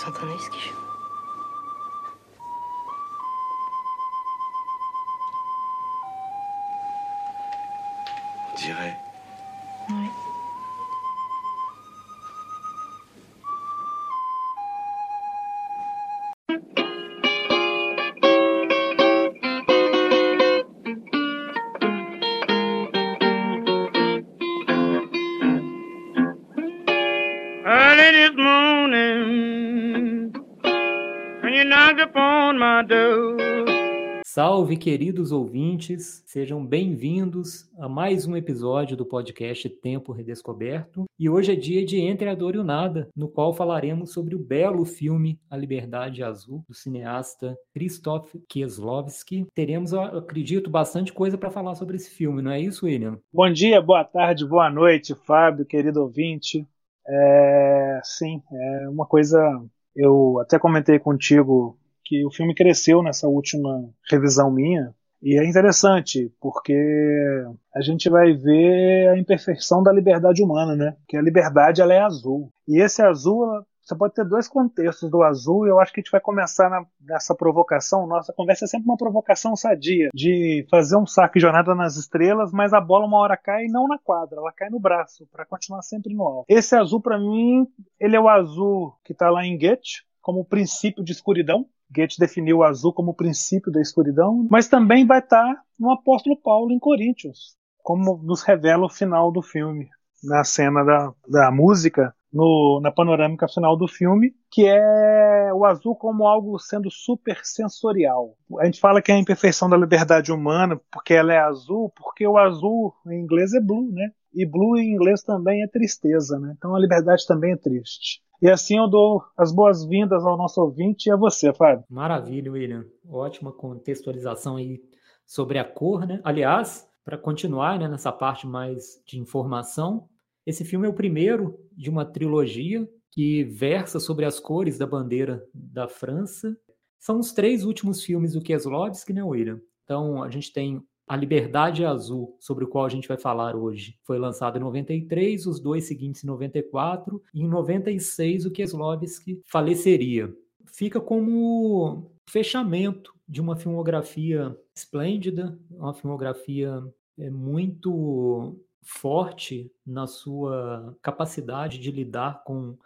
Vous entendez ce qu'il joue On dirait Salve, queridos ouvintes, sejam bem-vindos a mais um episódio do podcast Tempo Redescoberto. E hoje é dia de Entre a Dor e o Nada, no qual falaremos sobre o belo filme A Liberdade Azul, do cineasta Krzysztof Kieslowski. Teremos, acredito, bastante coisa para falar sobre esse filme, não é isso, William? Bom dia, boa tarde, boa noite, Fábio, querido ouvinte. É, sim, é uma coisa. Eu até comentei contigo que o filme cresceu nessa última revisão minha. E é interessante, porque a gente vai ver a imperfeição da liberdade humana, né? Que a liberdade ela é azul. E esse azul, você pode ter dois contextos do azul, e eu acho que a gente vai começar na, nessa provocação. Nossa conversa é sempre uma provocação sadia, de fazer um saque jornada nas estrelas, mas a bola uma hora cai não na quadra, ela cai no braço, para continuar sempre no alto. Esse azul, para mim, ele é o azul que está lá em Goethe, como princípio de escuridão, Goethe definiu o azul como o princípio da escuridão, mas também vai estar no apóstolo Paulo em Coríntios, como nos revela o final do filme, na cena da, da música, no, na panorâmica final do filme, que é o azul como algo sendo supersensorial. A gente fala que é a imperfeição da liberdade humana, porque ela é azul, porque o azul em inglês é blue, né? E blue em inglês também é tristeza, né? Então a liberdade também é triste. E assim eu dou as boas-vindas ao nosso ouvinte e a você, Fábio. Maravilha, William. Ótima contextualização aí sobre a cor, né? Aliás, para continuar né, nessa parte mais de informação, esse filme é o primeiro de uma trilogia que versa sobre as cores da bandeira da França. São os três últimos filmes do Kieslowski, né, William? Então, a gente tem A Liberdade Azul, sobre o qual a gente vai falar hoje. Foi lançado em 93, os dois seguintes em 94, e em 96 o Kieslowski faleceria. Fica como fechamento de uma filmografia esplêndida, uma filmografia é, muito forte na sua capacidade de lidar com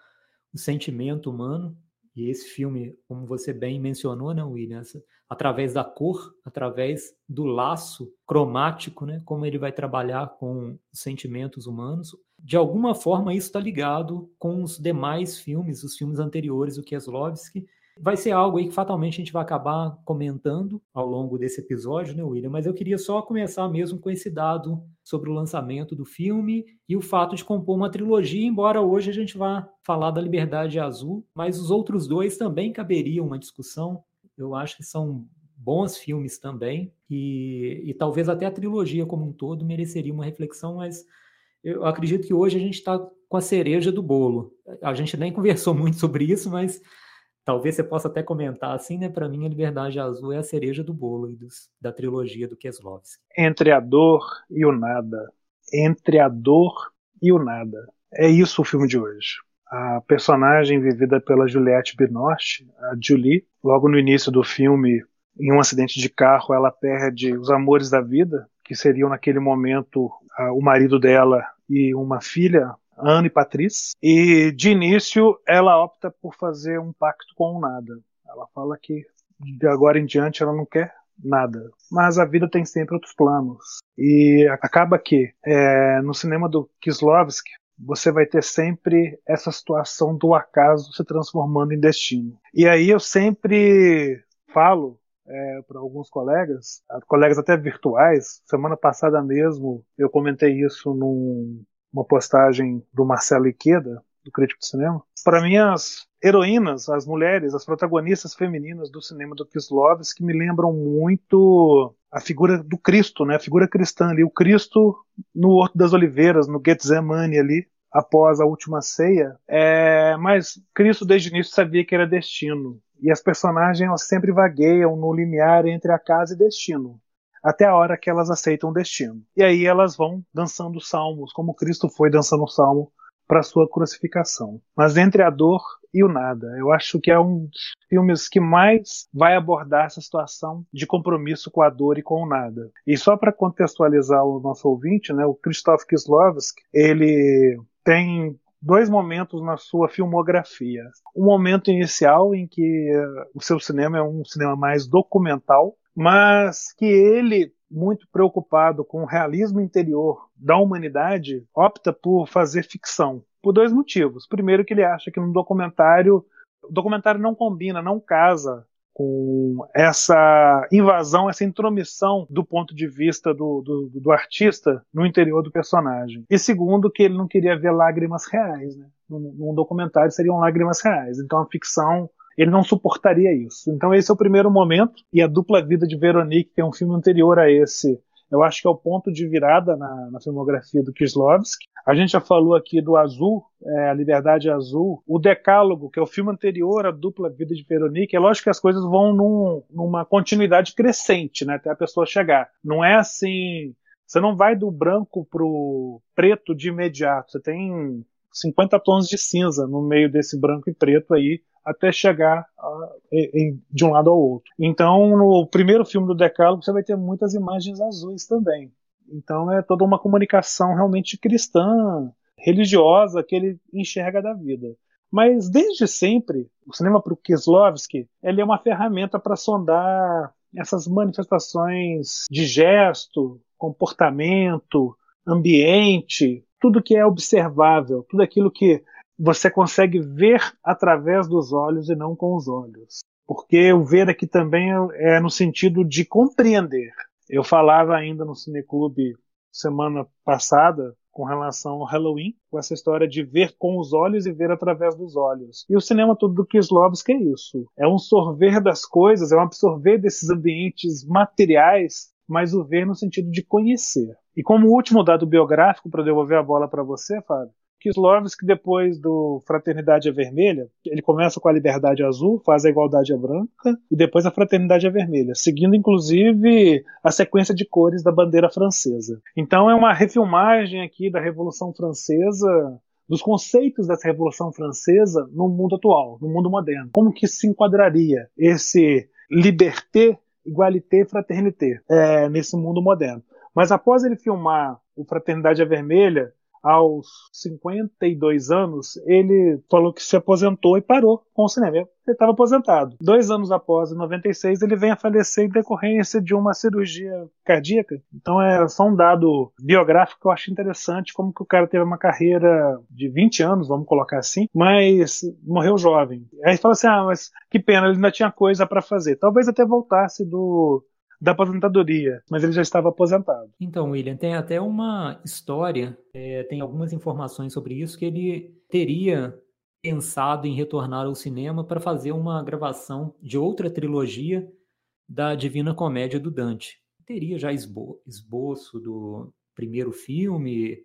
o sentimento humano. E esse filme, como você bem mencionou, né, Williams, através da cor, através do laço cromático, né, como ele vai trabalhar com os sentimentos humanos. De alguma forma, isso está ligado com os demais filmes, os filmes anteriores do Kieslowski, Vai ser algo aí que fatalmente a gente vai acabar comentando ao longo desse episódio, né, William? Mas eu queria só começar mesmo com esse dado sobre o lançamento do filme e o fato de compor uma trilogia, embora hoje a gente vá falar da Liberdade Azul, mas os outros dois também caberiam uma discussão. Eu acho que são bons filmes também e, e talvez até a trilogia como um todo mereceria uma reflexão, mas eu acredito que hoje a gente está com a cereja do bolo. A gente nem conversou muito sobre isso, mas Talvez você possa até comentar assim, né? Para mim, a Liberdade Azul é a cereja do bolo dos, da trilogia do Kieslowski. Entre a dor e o nada. Entre a dor e o nada. É isso o filme de hoje. A personagem vivida pela Juliette Binoche, a Julie, logo no início do filme, em um acidente de carro, ela perde os amores da vida, que seriam naquele momento o marido dela e uma filha Anne e Patrícia. E de início ela opta por fazer um pacto com o nada. Ela fala que de agora em diante ela não quer nada. Mas a vida tem sempre outros planos. E acaba que é, no cinema do Kislovski você vai ter sempre essa situação do acaso se transformando em destino. E aí eu sempre falo é, para alguns colegas, colegas até virtuais. Semana passada mesmo eu comentei isso num, uma postagem do Marcelo Iqueda, do crítico de cinema. Para mim, as heroínas, as mulheres, as protagonistas femininas do cinema do Kislovski me lembram muito a figura do Cristo, né? A figura cristã ali, o Cristo no Horto das Oliveiras, no Getsemane ali, após a última ceia. É... mas Cristo desde o início sabia que era destino. E as personagens elas sempre vagueiam no limiar entre a casa e destino até a hora que elas aceitam o destino. E aí elas vão dançando salmos, como Cristo foi dançando o salmo para sua crucificação. Mas entre a dor e o nada, eu acho que é um dos filmes que mais vai abordar essa situação de compromisso com a dor e com o nada. E só para contextualizar o nosso ouvinte, né, o Krzysztof Kieslowski, ele tem dois momentos na sua filmografia. Um momento inicial em que o seu cinema é um cinema mais documental, mas que ele muito preocupado com o realismo interior da humanidade, opta por fazer ficção. Por dois motivos. Primeiro, que ele acha que no documentário, o documentário não combina, não casa com essa invasão, essa intromissão do ponto de vista do, do, do, artista no interior do personagem. E segundo, que ele não queria ver lágrimas reais. Né? Num, num documentário seriam lágrimas reais. Então a ficção ele não suportaria isso. Então esse é o primeiro momento e a dupla vida de Veronique, que é um filme anterior a esse, eu acho que é o ponto de virada na, na filmografia do Kieslowski. A gente já falou aqui do Azul, é, A Liberdade Azul, o Decálogo, que é o filme anterior à dupla vida de Veronique. É lógico que as coisas vão num, numa continuidade crescente, né, até a pessoa chegar. Não é assim, você não vai do branco pro preto de imediato. Você tem 50 tons de cinza no meio desse branco e preto aí até chegar a, em, de um lado ao outro. Então, no primeiro filme do Decálogo, você vai ter muitas imagens azuis também. Então, é toda uma comunicação realmente cristã, religiosa, que ele enxerga da vida. Mas, desde sempre, o cinema para o Kieslowski ele é uma ferramenta para sondar essas manifestações de gesto, comportamento, ambiente, tudo que é observável, tudo aquilo que você consegue ver através dos olhos e não com os olhos. Porque o ver aqui também é no sentido de compreender. Eu falava ainda no Cineclube semana passada com relação ao Halloween, com essa história de ver com os olhos e ver através dos olhos. E o cinema todo do Kieslowski é isso. É um sorver das coisas, é um absorver desses ambientes materiais, mas o ver no sentido de conhecer. E como último dado biográfico, para devolver a bola para você, Fábio, Kieslowski, depois do Fraternidade é Vermelha, ele começa com a Liberdade Azul, faz a Igualdade é Branca e depois a Fraternidade é Vermelha, seguindo inclusive a sequência de cores da bandeira francesa. Então é uma refilmagem aqui da Revolução Francesa dos conceitos dessa Revolução Francesa no mundo atual, no mundo moderno. Como que se enquadraria esse liberté, igualité, fraternité é, nesse mundo moderno? Mas após ele filmar o Fraternidade é Vermelha, aos 52 anos, ele falou que se aposentou e parou com o cinema. Ele estava aposentado. Dois anos após, em 96, ele vem a falecer em decorrência de uma cirurgia cardíaca. Então é só um dado biográfico que eu acho interessante, como que o cara teve uma carreira de 20 anos, vamos colocar assim, mas morreu jovem. Aí fala assim, ah, mas que pena, ele ainda tinha coisa para fazer. Talvez até voltasse do da aposentadoria, mas ele já estava aposentado. Então, William, tem até uma história, é, tem algumas informações sobre isso, que ele teria pensado em retornar ao cinema para fazer uma gravação de outra trilogia da Divina Comédia do Dante. Teria já esbo esboço do primeiro filme,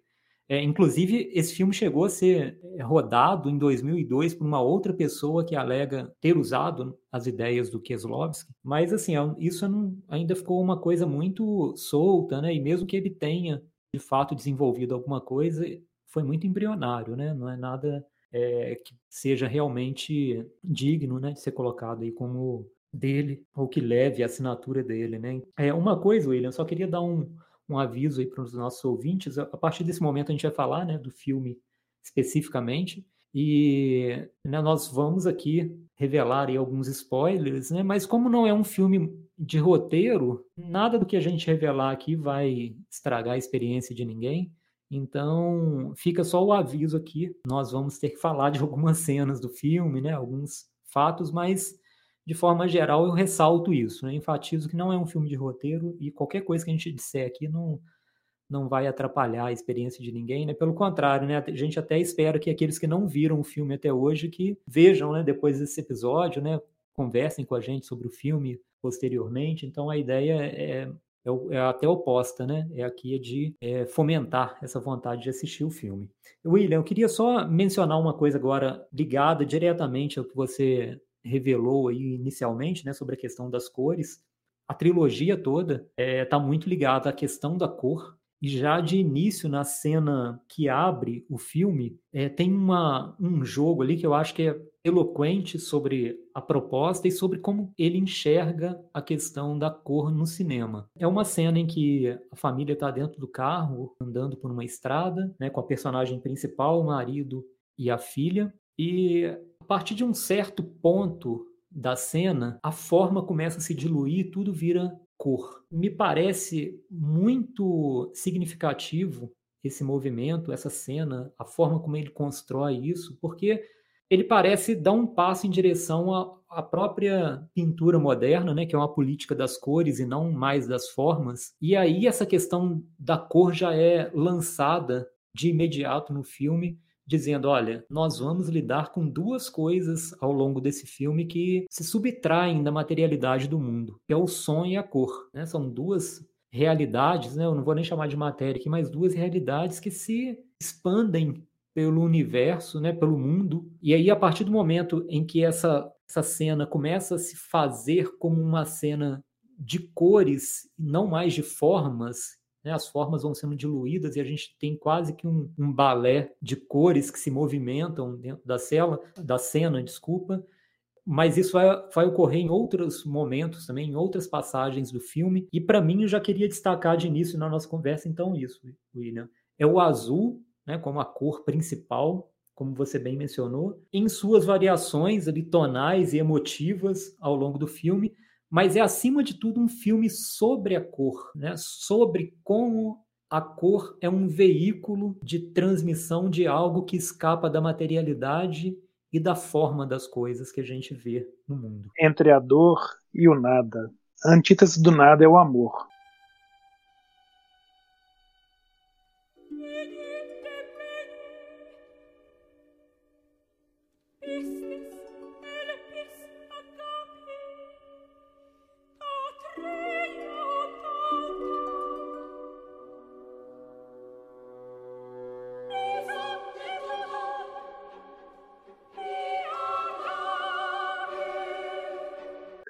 é, inclusive, esse filme chegou a ser é, rodado em 2002 por uma outra pessoa que alega ter usado as ideias do Kieslowski, mas assim, é isso não, ainda ficou uma coisa muito solta, né? E mesmo que ele tenha de fato desenvolvido alguma coisa, foi muito embrionário, né? Não é nada é, que seja realmente digno, né, de ser colocado aí como dele ou que leve a assinatura dele, né? É uma coisa, William, só queria dar um um aviso aí para os nossos ouvintes. A partir desse momento a gente vai falar né, do filme especificamente e né, nós vamos aqui revelar aí alguns spoilers, né? Mas como não é um filme de roteiro, nada do que a gente revelar aqui vai estragar a experiência de ninguém. Então, fica só o aviso aqui. Nós vamos ter que falar de algumas cenas do filme, né? Alguns fatos, mas de forma geral, eu ressalto isso, né? enfatizo que não é um filme de roteiro e qualquer coisa que a gente disser aqui não, não vai atrapalhar a experiência de ninguém, né? Pelo contrário, né? A gente até espera que aqueles que não viram o filme até hoje que vejam, né? Depois desse episódio, né? Conversem com a gente sobre o filme posteriormente. Então a ideia é, é, é até oposta, né? É aqui de é, fomentar essa vontade de assistir o filme. William, eu queria só mencionar uma coisa agora ligada diretamente ao que você revelou aí inicialmente, né, sobre a questão das cores, a trilogia toda está é, tá muito ligada à questão da cor. E já de início, na cena que abre o filme, é, tem uma, um jogo ali que eu acho que é eloquente sobre a proposta e sobre como ele enxerga a questão da cor no cinema. É uma cena em que a família está dentro do carro, andando por uma estrada, né, com a personagem principal, o marido e a filha, e a partir de um certo ponto da cena, a forma começa a se diluir, tudo vira cor. Me parece muito significativo esse movimento, essa cena, a forma como ele constrói isso, porque ele parece dar um passo em direção à, própria pintura moderna, né, que é uma política das cores e não mais das formas. E aí essa questão da cor já é lançada de imediato no filme dizendo: olha, nós vamos lidar com duas coisas ao longo desse filme que se subtraem da materialidade do mundo, que é o som e a cor. Né? São duas realidades, né? eu não vou nem chamar de matéria aqui, mas duas realidades que se expandem pelo universo, né, pelo mundo. E aí, a partir do momento em que essa, essa cena começa a se fazer como uma cena de cores, não mais de formas, né? As formas vão sendo diluídas e a gente tem quase que um, um balé de cores que se movimentam dentro da cela, da cena, desculpa. Mas isso vai, vai ocorrer em outros momentos também, em outras passagens do filme. E para mim, eu já queria destacar de início na nossa conversa, então, isso, William. É o azul, né, como a cor principal, como você bem mencionou, em suas variações ali, tonais e emotivas ao longo do filme, mas é acima de tudo um filme sobre a cor, né? sobre como a cor é um veículo de transmissão de algo que escapa da materialidade e da forma das coisas que a gente vê no mundo. Entre a dor e o nada. A antítese do nada é o amor.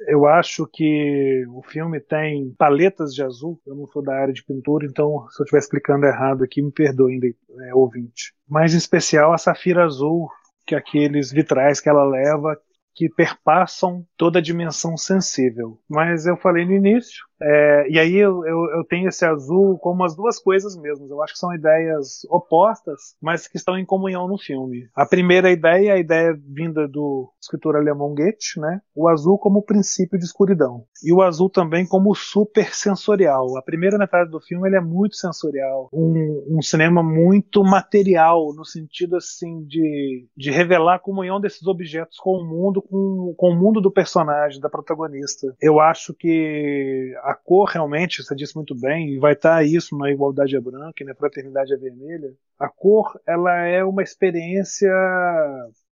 Eu acho que o filme tem paletas de azul. Eu não sou da área de pintura, então se eu estiver explicando errado aqui, me perdoem, é, ouvinte. Mas em especial a safira azul, que é aqueles vitrais que ela leva, que perpassam toda a dimensão sensível. Mas eu falei no início, é, e aí eu, eu, eu, tenho esse azul como as duas coisas mesmas. Eu acho que são ideias opostas, mas que estão em comunhão no filme. A primeira ideia é a ideia vinda do escritor alemão Goethe, né? O azul como princípio de escuridão. E o azul também como super sensorial. A primeira metade do filme ele é muito sensorial. Um, um cinema muito material, no sentido assim de, de revelar a comunhão desses objetos com o mundo, com, com o mundo do personagem, da protagonista. Eu acho que a cor realmente, você disse muito bem, e vai estar isso na igualdade é branca e na fraternidade é vermelha. A cor, ela é uma experiência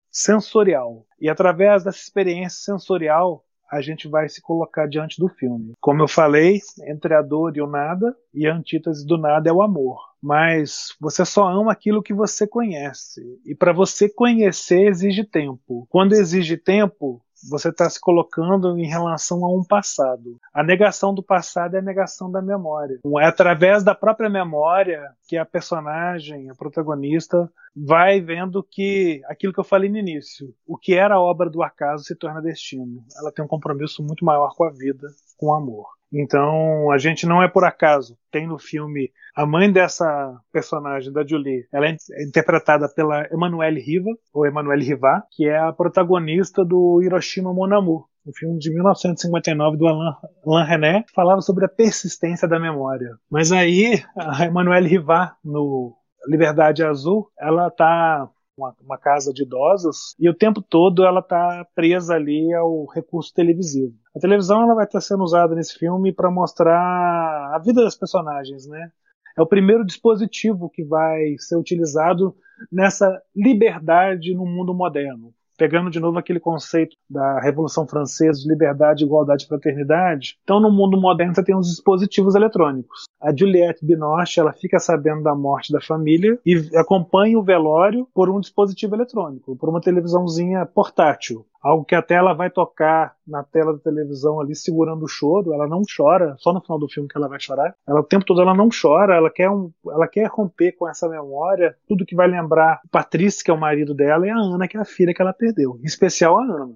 sensorial. E através dessa experiência sensorial, a gente vai se colocar diante do filme. Como eu falei, entre a dor e o nada, e a antítese do nada é o amor. Mas você só ama aquilo que você conhece. E para você conhecer exige tempo. Quando exige tempo, você está se colocando em relação a um passado. A negação do passado é a negação da memória. É através da própria memória que a personagem, a protagonista, vai vendo que aquilo que eu falei no início, o que era obra do acaso se torna destino. Ela tem um compromisso muito maior com a vida, com o amor. Então, a gente não é por acaso. Tem no filme a mãe dessa personagem, da Julie, ela é interpretada pela Emmanuelle Riva, ou Emmanuelle Riva, que é a protagonista do Hiroshima Mon Amour, um filme de 1959 do Alain, René, falava sobre a persistência da memória. Mas aí, a Emmanuelle Riva, no Liberdade Azul, ela tá uma, uma, casa de idosos e o tempo todo ela está presa ali ao recurso televisivo. A televisão ela vai estar sendo usada nesse filme para mostrar a vida das personagens, né? É o primeiro dispositivo que vai ser utilizado nessa liberdade no mundo moderno pegando de novo aquele conceito da Revolução Francesa de liberdade, igualdade e fraternidade. Então, no mundo moderno, você tem os dispositivos eletrônicos. A Juliette Binoche, ela fica sabendo da morte da família e acompanha o velório por um dispositivo eletrônico, por uma televisãozinha portátil. Algo que até ela vai tocar na tela da televisão ali segurando o choro, ela não chora, só no final do filme que ela vai chorar. Ela o tempo todo ela não chora, ela quer um, ela quer romper com essa memória, tudo que vai lembrar o Patrício, que é o marido dela, e a Ana, que é a filha que ela perdeu, em especial a Ana.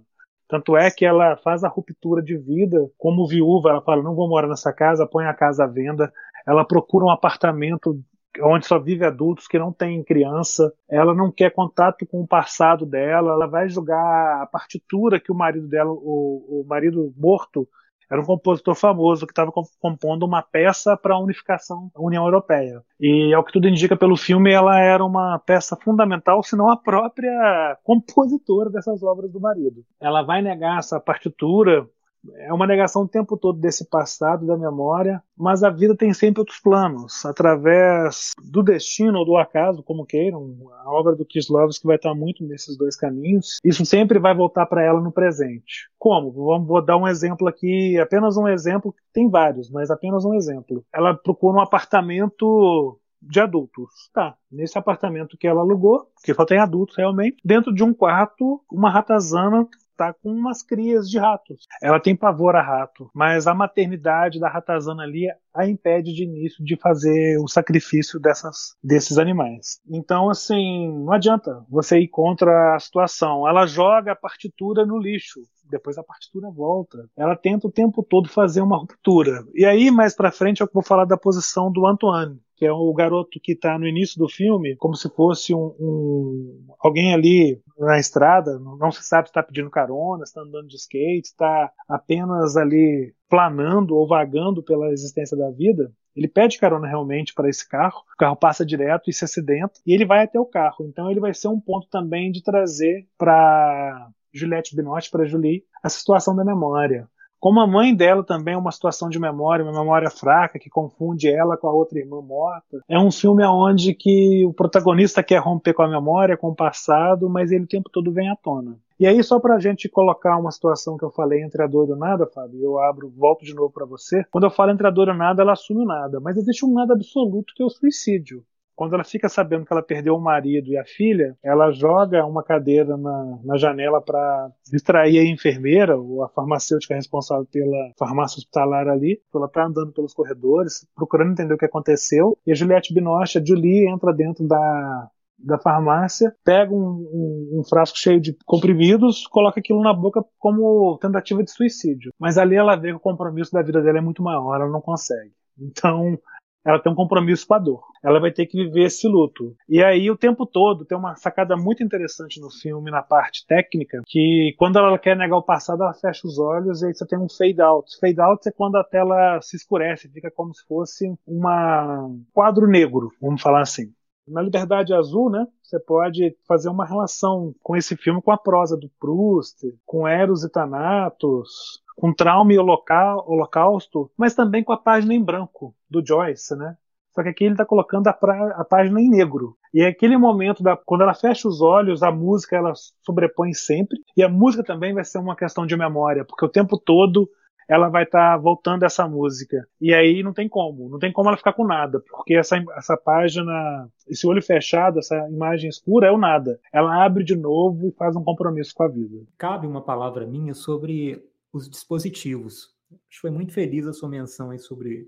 Tanto é que ela faz a ruptura de vida como viúva, ela fala: "Não vou morar nessa casa, põe a casa à venda". Ela procura um apartamento onde só vive adultos que não têm criança, ela não quer contato com o passado dela, ela vai julgar a partitura que o marido dela, o, o marido morto, era um compositor famoso que estava compondo uma peça para a unificação da União Europeia. E ao que tudo indica pelo filme, ela era uma peça fundamental, se não a própria compositora dessas obras do marido. Ela vai negar essa partitura é uma negação o tempo todo desse passado, da memória, mas a vida tem sempre outros planos, através do destino ou do acaso, como queiram. A obra do Kislovski vai estar muito nesses dois caminhos. Isso sempre vai voltar para ela no presente. Como? Vou dar um exemplo aqui, apenas um exemplo, tem vários, mas apenas um exemplo. Ela procura um apartamento de adultos. Tá, nesse apartamento que ela alugou, que só tem adultos realmente, dentro de um quarto, uma ratazana tá com umas crias de ratos. Ela tem pavor a rato, mas a maternidade da ratazana ali a impede de início de fazer o sacrifício dessas, desses animais. Então, assim, não adianta você ir contra a situação. Ela joga a partitura no lixo depois a partitura volta. Ela tenta o tempo todo fazer uma ruptura. E aí, mais pra frente, eu vou falar da posição do Antoine, que é o garoto que está no início do filme, como se fosse um, um alguém ali na estrada, não se sabe se está pedindo carona, está andando de skate, está apenas ali planando ou vagando pela existência da vida. Ele pede carona realmente para esse carro, o carro passa direto e se acidenta, e ele vai até o carro. Então ele vai ser um ponto também de trazer para Juliette Binotti, para Julie, a situação da memória. Como a mãe dela também é uma situação de memória, uma memória fraca que confunde ela com a outra irmã morta. É um filme onde que o protagonista quer romper com a memória, com o passado, mas ele o tempo todo vem à tona. E aí, só para a gente colocar uma situação que eu falei entre a dor e o nada, Fábio, eu abro, volto de novo para você. Quando eu falo entre a dor e o nada, ela assume o nada, mas existe um nada absoluto que é o suicídio. Quando ela fica sabendo que ela perdeu o marido e a filha, ela joga uma cadeira na, na janela para distrair a enfermeira ou a farmacêutica responsável pela farmácia hospitalar ali. Ela está andando pelos corredores, procurando entender o que aconteceu. E a Juliette Binoche, a Julie, entra dentro da, da farmácia, pega um, um, um, frasco cheio de comprimidos, coloca aquilo na boca como tentativa de suicídio. Mas ali ela vê que o compromisso da vida dela é muito maior, ela não consegue. Então ela tem um compromisso com a dor. Ela vai ter que viver esse luto. E aí, o tempo todo, tem uma sacada muito interessante no filme, na parte técnica, que quando ela quer negar o passado, ela fecha os olhos e aí você tem um fade out. Fade out é quando a tela se escurece, fica como se fosse um quadro negro, vamos falar assim. Na Liberdade Azul, né, você pode fazer uma relação com esse filme com a prosa do Proust, com Eros e Thanatos, com Trauma e Holocausto, mas também com a página em branco do Joyce, né? Só que aqui ele está colocando a, pra, a, página em negro. E é aquele momento, da, quando ela fecha os olhos, a música ela sobrepõe sempre. E a música também vai ser uma questão de memória, porque o tempo todo ela vai estar tá voltando essa música. E aí não tem como, não tem como ela ficar com nada, porque essa, essa página, esse olho fechado, essa imagem escura é o nada. Ela abre de novo e faz um compromisso com a vida. Cabe uma palavra minha sobre os dispositivos. Acho que foi muito feliz a sua menção aí sobre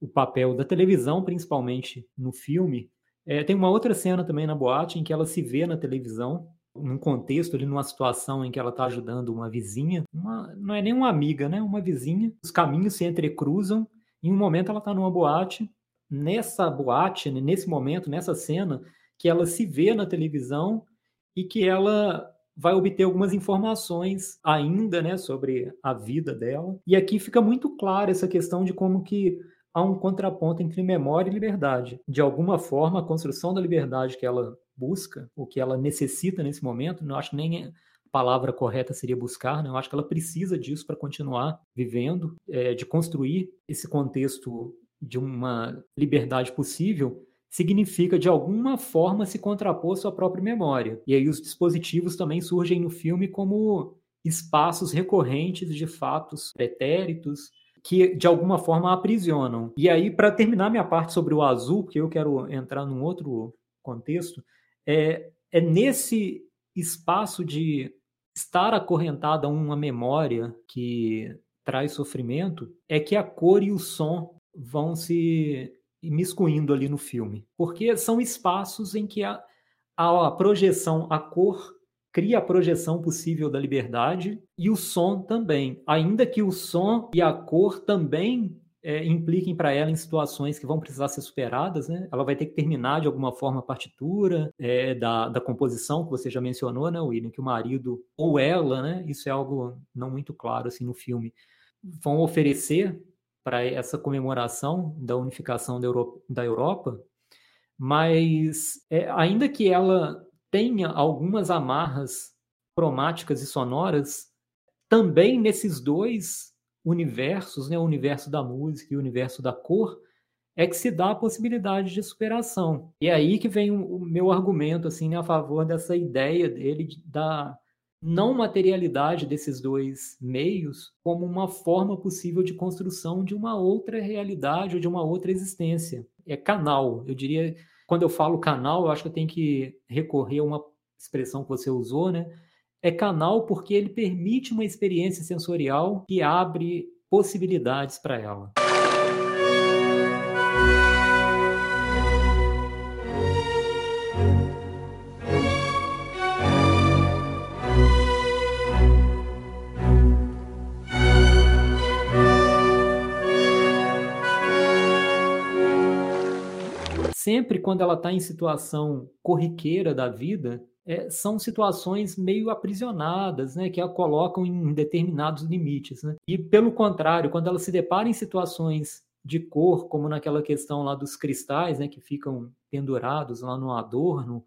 o papel da televisão, principalmente no filme. É, tem uma outra cena também na boate em que ela se vê na televisão num contexto ali, numa situação em que ela está ajudando uma vizinha, uma, não é nem uma amiga, né? Uma vizinha. Os caminhos se entrecruzam. Em um momento ela está numa boate. Nessa boate, né, nesse momento, nessa cena, que ela se vê na televisão e que ela vai obter algumas informações ainda, né, sobre a vida dela. E aqui fica muito clara essa questão de como que há um contraponto entre memória e liberdade. De alguma forma, a construção da liberdade que ela busca, o que ela necessita nesse momento, não acho que nem palavra correta seria buscar, né? eu acho que ela precisa disso para continuar vivendo, é, de construir esse contexto de uma liberdade possível, significa de alguma forma se contrapor sua própria memória. E aí os dispositivos também surgem no filme como espaços recorrentes de fatos pretéritos que de alguma forma aprisionam. E aí para terminar minha parte sobre o azul, porque eu quero entrar num outro contexto, é, é nesse espaço de estar acorrentada a uma memória que traz sofrimento, é que a cor e o som vão se imiscuindo ali no filme. Porque são espaços em que a, a projeção, a cor cria a projeção possível da liberdade e o som também. Ainda que o som e a cor também é, impliquem para ela em situações que vão precisar ser superadas, né? Ela vai ter que terminar de alguma forma a partitura é, da, da composição que você já mencionou, né, William? Que o marido ou ela, né? Isso é algo não muito claro assim no filme. Vão oferecer para essa comemoração da unificação da Europa, da Europa mas é, ainda que ela tenha algumas amarras cromáticas e sonoras, também nesses dois universos, né, o universo da música e o universo da cor, é que se dá a possibilidade de superação. E é aí que vem o, meu argumento assim a favor dessa ideia dele da não materialidade desses dois meios como uma forma possível de construção de uma outra realidade ou de uma outra existência. É canal, eu diria. Quando eu falo canal, eu acho que eu tenho que recorrer a uma expressão que você usou, né? É canal porque ele permite uma experiência sensorial que abre possibilidades para ela. sempre quando ela está em situação corriqueira da vida, é, são situações meio aprisionadas, né, que a colocam em determinados limites. Né? E, pelo contrário, quando ela se depara em situações de cor, como naquela questão lá dos cristais, né, que ficam pendurados lá no adorno,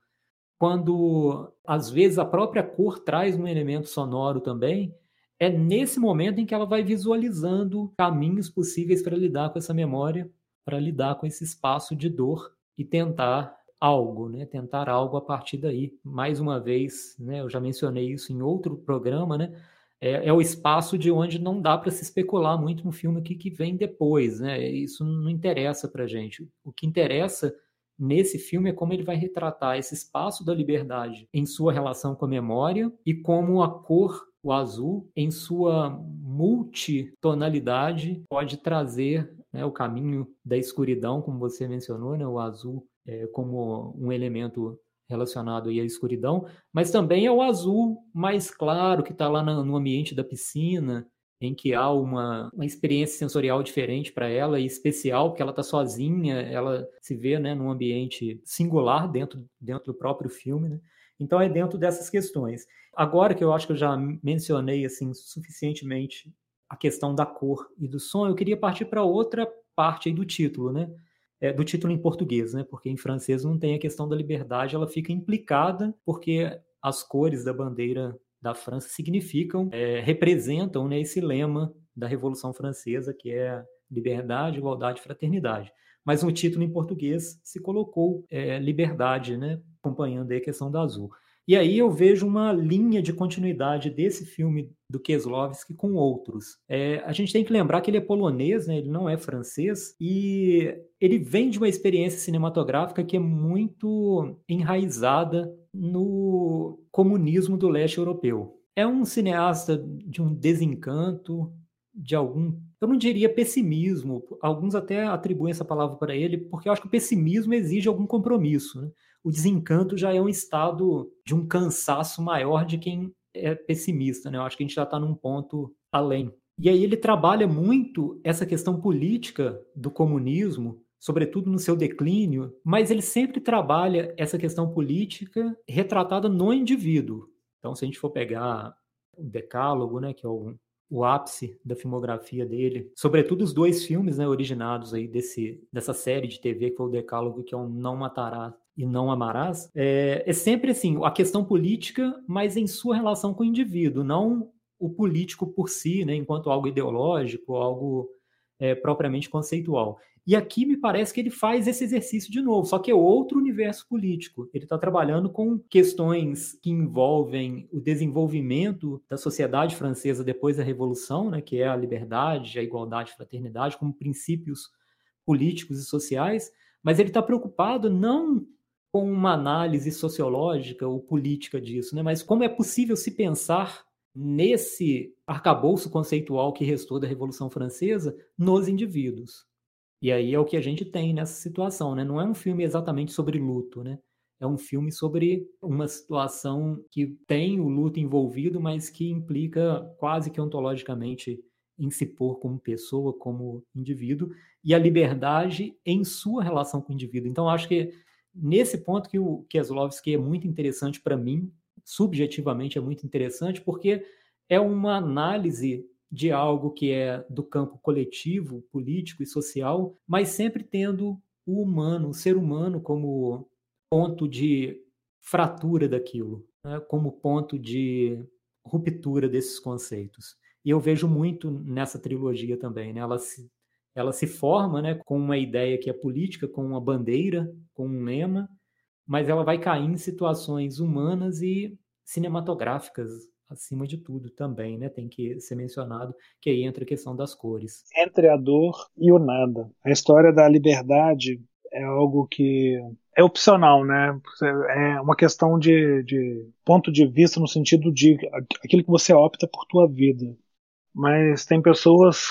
quando às vezes a própria cor traz um elemento sonoro também, é nesse momento em que ela vai visualizando caminhos possíveis para lidar com essa memória, para lidar com esse espaço de dor e tentar algo, né? Tentar algo a partir daí. Mais uma vez, né? Eu já mencionei isso em outro programa, né? É, é o espaço de onde não dá para se especular muito no filme que, que vem depois, né? Isso não interessa para gente. O que interessa nesse filme é como ele vai retratar esse espaço da liberdade em sua relação com a memória e como a cor, o azul, em sua multitonalidade, pode trazer né, o caminho da escuridão, como você mencionou, né, o azul é, como um elemento relacionado à escuridão, mas também é o azul mais claro que está lá no ambiente da piscina, em que há uma, uma experiência sensorial diferente para ela e especial, porque ela está sozinha, ela se vê né, num ambiente singular dentro, dentro do próprio filme. Né? Então é dentro dessas questões. Agora que eu acho que eu já mencionei assim suficientemente a questão da cor e do som, eu queria partir para outra parte do título, né? É, do título em português, né? Porque em francês não tem a questão da liberdade, ela fica implicada porque as cores da bandeira da França significam, é, representam né, esse lema da Revolução Francesa, que é liberdade, igualdade e fraternidade. Mas no título em português se colocou é, liberdade, né? Acompanhando a questão da azul. E aí eu vejo uma linha de continuidade desse filme do Kieslowski com outros. É, a gente tem que lembrar que ele é polonês, né? ele não é francês, e ele vem de uma experiência cinematográfica que é muito enraizada no comunismo do leste europeu. É um cineasta de um desencanto, de algum, eu não diria pessimismo, alguns até atribuem essa palavra para ele, porque eu acho que o pessimismo exige algum compromisso. Né? O desencanto já é um estado de um cansaço maior de quem é pessimista. Né? Eu acho que a gente já está num ponto além. E aí ele trabalha muito essa questão política do comunismo, sobretudo no seu declínio, mas ele sempre trabalha essa questão política retratada no indivíduo. Então, se a gente for pegar o Decálogo, né, que é o o ápice da filmografia dele, sobretudo os dois filmes né, originados aí desse, dessa série de TV que foi o Decálogo, que é o Não Matarás e Não Amarás, é, é sempre assim, a questão política, mas em sua relação com o indivíduo, não o político por si, né, enquanto algo ideológico, algo é, propriamente conceitual. E aqui me parece que ele faz esse exercício de novo, só que é outro universo político. Ele está trabalhando com questões que envolvem o desenvolvimento da sociedade francesa depois da Revolução, né, que é a liberdade, a igualdade, a fraternidade, como princípios políticos e sociais, mas ele está preocupado não com uma análise sociológica ou política disso, né? mas como é possível se pensar nesse arcabouço conceitual que restou da Revolução Francesa nos indivíduos. E aí é o que a gente tem nessa situação, né? Não é um filme exatamente sobre luto, né? É um filme sobre uma situação que tem o luto envolvido, mas que implica quase que ontologicamente em se pôr como pessoa, como indivíduo, e a liberdade em sua relação com o indivíduo. Então, acho que nesse ponto que o Kieslowski é muito interessante para mim, subjetivamente é muito interessante, porque é uma análise de algo que é do campo coletivo, político e social, mas sempre tendo o humano, o ser humano como ponto de fratura daquilo, né? como ponto de ruptura desses conceitos. E eu vejo muito nessa trilogia também, né? Ela se, ela se forma, né, com uma ideia que é política, com uma bandeira, com um lema, mas ela vai cair em situações humanas e cinematográficas acima de tudo também, né? Tem que ser mencionado que aí entra a questão das cores. Entre a dor e o nada. A história da liberdade é algo que é opcional, né? É uma questão de, de ponto de vista no sentido de aquilo que você opta por tua vida. Mas tem pessoas,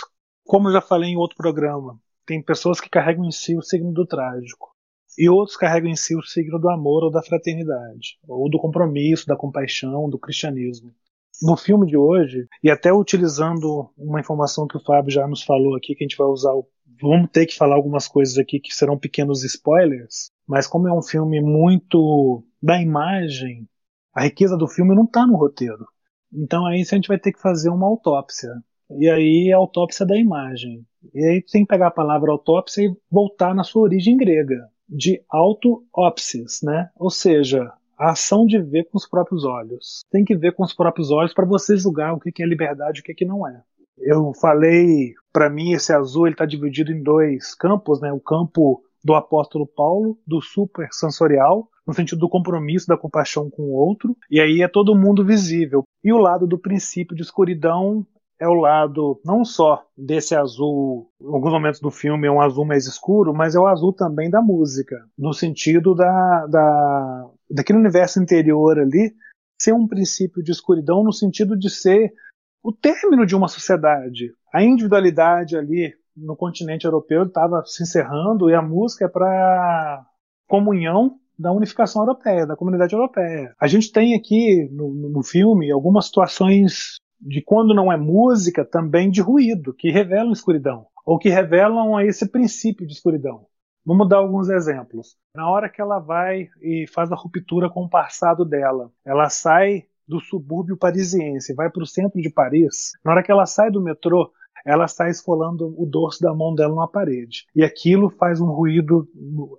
como eu já falei em outro programa, tem pessoas que carregam em si o signo do trágico e outros carregam em si o signo do amor ou da fraternidade, ou do compromisso, da compaixão, do cristianismo no filme de hoje, e até utilizando uma informação que o Fábio já nos falou aqui, que a gente vai usar. Vamos ter que falar algumas coisas aqui que serão pequenos spoilers, mas como é um filme muito da imagem, a riqueza do filme não está no roteiro. Então aí a gente vai ter que fazer uma autópsia. E aí autópsia da imagem. E aí tem que pegar a palavra autópsia e voltar na sua origem grega, de auto-ópsis, né? Ou seja, a ação de ver com os próprios olhos. Tem que ver com os próprios olhos para você julgar o que é liberdade e o que não é. Eu falei, para mim esse azul ele está dividido em dois campos, né? O campo do apóstolo Paulo, do super sensorial, no sentido do compromisso, da compaixão com o outro, e aí é todo mundo visível. E o lado do princípio de escuridão é o lado não só desse azul, em alguns momentos do filme é um azul mais escuro, mas é o azul também da música, no sentido da, da daquele universo interior ali ser um princípio de escuridão no sentido de ser o término de uma sociedade. A individualidade ali no continente europeu estava se encerrando e a música é para comunhão da unificação europeia, da comunidade europeia. A gente tem aqui no, no filme algumas situações de quando não é música, também de ruído, que revelam escuridão, ou que revelam esse princípio de escuridão. Vamos dar alguns exemplos. Na hora que ela vai e faz a ruptura com o passado dela, ela sai do subúrbio parisiense, vai para o centro de Paris. Na hora que ela sai do metrô, ela está esfolando o dorso da mão dela na parede. E aquilo faz um ruído,